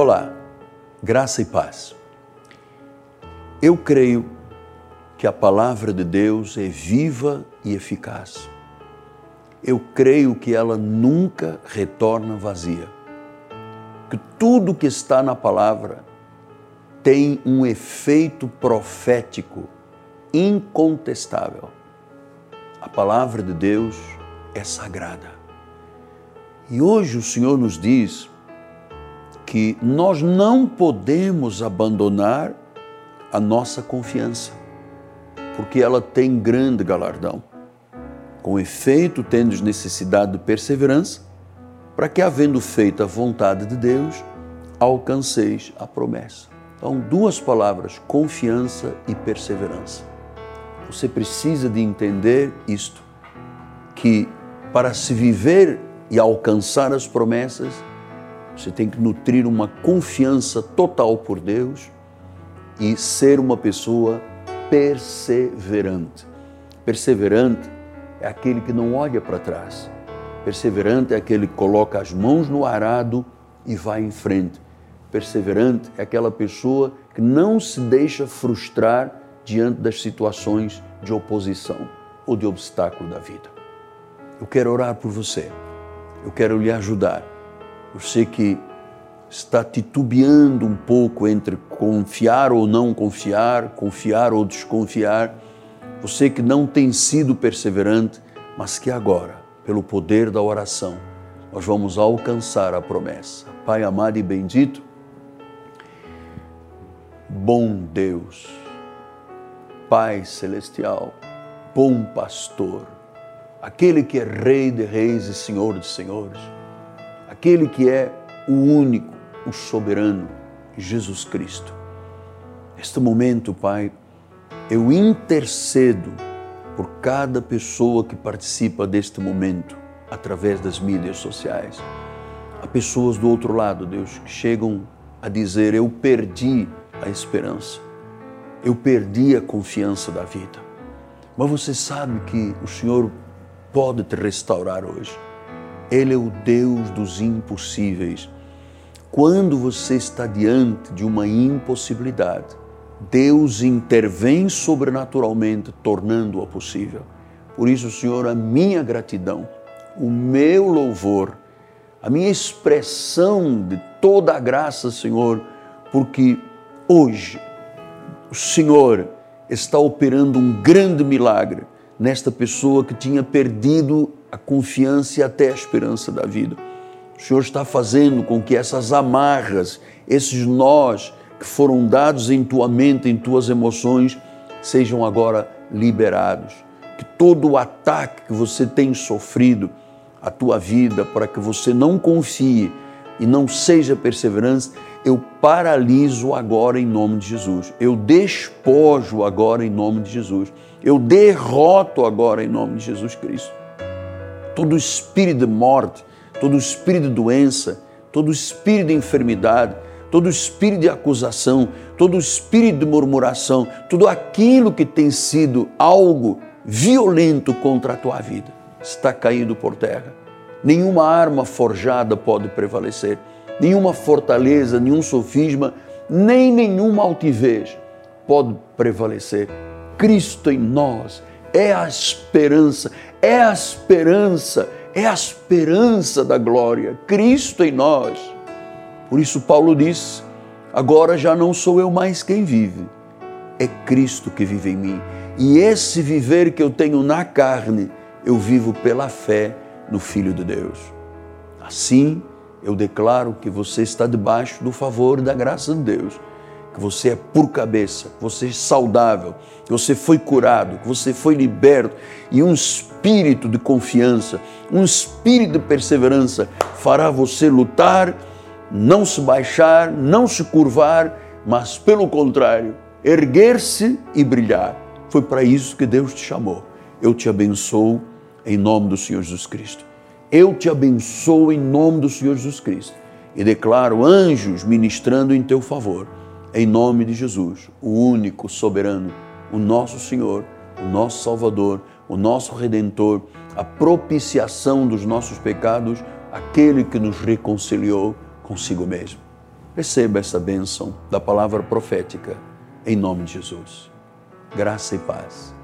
Olá, graça e paz. Eu creio que a palavra de Deus é viva e eficaz. Eu creio que ela nunca retorna vazia. Que tudo que está na palavra tem um efeito profético incontestável. A palavra de Deus é sagrada. E hoje o Senhor nos diz que nós não podemos abandonar a nossa confiança, porque ela tem grande galardão. Com efeito, tendes necessidade de perseverança, para que, havendo feito a vontade de Deus, alcanceis a promessa. Então, duas palavras: confiança e perseverança. Você precisa de entender isto, que para se viver e alcançar as promessas, você tem que nutrir uma confiança total por Deus e ser uma pessoa perseverante. Perseverante é aquele que não olha para trás. Perseverante é aquele que coloca as mãos no arado e vai em frente. Perseverante é aquela pessoa que não se deixa frustrar diante das situações de oposição ou de obstáculo da vida. Eu quero orar por você. Eu quero lhe ajudar você que está titubeando um pouco entre confiar ou não confiar, confiar ou desconfiar, você que não tem sido perseverante, mas que agora, pelo poder da oração, nós vamos alcançar a promessa. Pai amado e bendito, bom Deus, Pai celestial, bom pastor, aquele que é Rei de reis e Senhor de senhores, aquele que é o único, o soberano, Jesus Cristo. Neste momento, Pai, eu intercedo por cada pessoa que participa deste momento através das mídias sociais. Há pessoas do outro lado, Deus, que chegam a dizer: Eu perdi a esperança, eu perdi a confiança da vida. Mas você sabe que o Senhor pode te restaurar hoje. Ele é o Deus dos impossíveis. Quando você está diante de uma impossibilidade, Deus intervém sobrenaturalmente, tornando-a possível. Por isso, Senhor, a minha gratidão, o meu louvor, a minha expressão de toda a graça, Senhor, porque hoje o Senhor está operando um grande milagre nesta pessoa que tinha perdido a confiança e até a esperança da vida. O Senhor está fazendo com que essas amarras, esses nós que foram dados em tua mente, em tuas emoções, sejam agora liberados. Que todo o ataque que você tem sofrido à tua vida para que você não confie e não seja perseverante, eu paraliso agora em nome de Jesus. Eu despojo agora em nome de Jesus. Eu derroto agora em nome de Jesus Cristo todo espírito de morte, todo espírito de doença, todo espírito de enfermidade, todo espírito de acusação, todo espírito de murmuração, tudo aquilo que tem sido algo violento contra a tua vida, está caindo por terra. Nenhuma arma forjada pode prevalecer, nenhuma fortaleza, nenhum sofisma, nem nenhuma altivez pode prevalecer. Cristo em nós é a esperança, é a esperança, é a esperança da glória, Cristo em nós. Por isso, Paulo diz: agora já não sou eu mais quem vive, é Cristo que vive em mim. E esse viver que eu tenho na carne, eu vivo pela fé no Filho de Deus. Assim, eu declaro que você está debaixo do favor e da graça de Deus que você é por cabeça, que você é saudável, que você foi curado, que você foi liberto e um espírito de confiança, um espírito de perseverança fará você lutar, não se baixar, não se curvar, mas pelo contrário, erguer-se e brilhar. Foi para isso que Deus te chamou. Eu te abençoo em nome do Senhor Jesus Cristo. Eu te abençoo em nome do Senhor Jesus Cristo e declaro anjos ministrando em teu favor em nome de Jesus, o único soberano, o nosso Senhor, o nosso Salvador, o nosso Redentor, a propiciação dos nossos pecados, aquele que nos reconciliou consigo mesmo. receba essa bênção da palavra profética, em nome de Jesus. Graça e paz.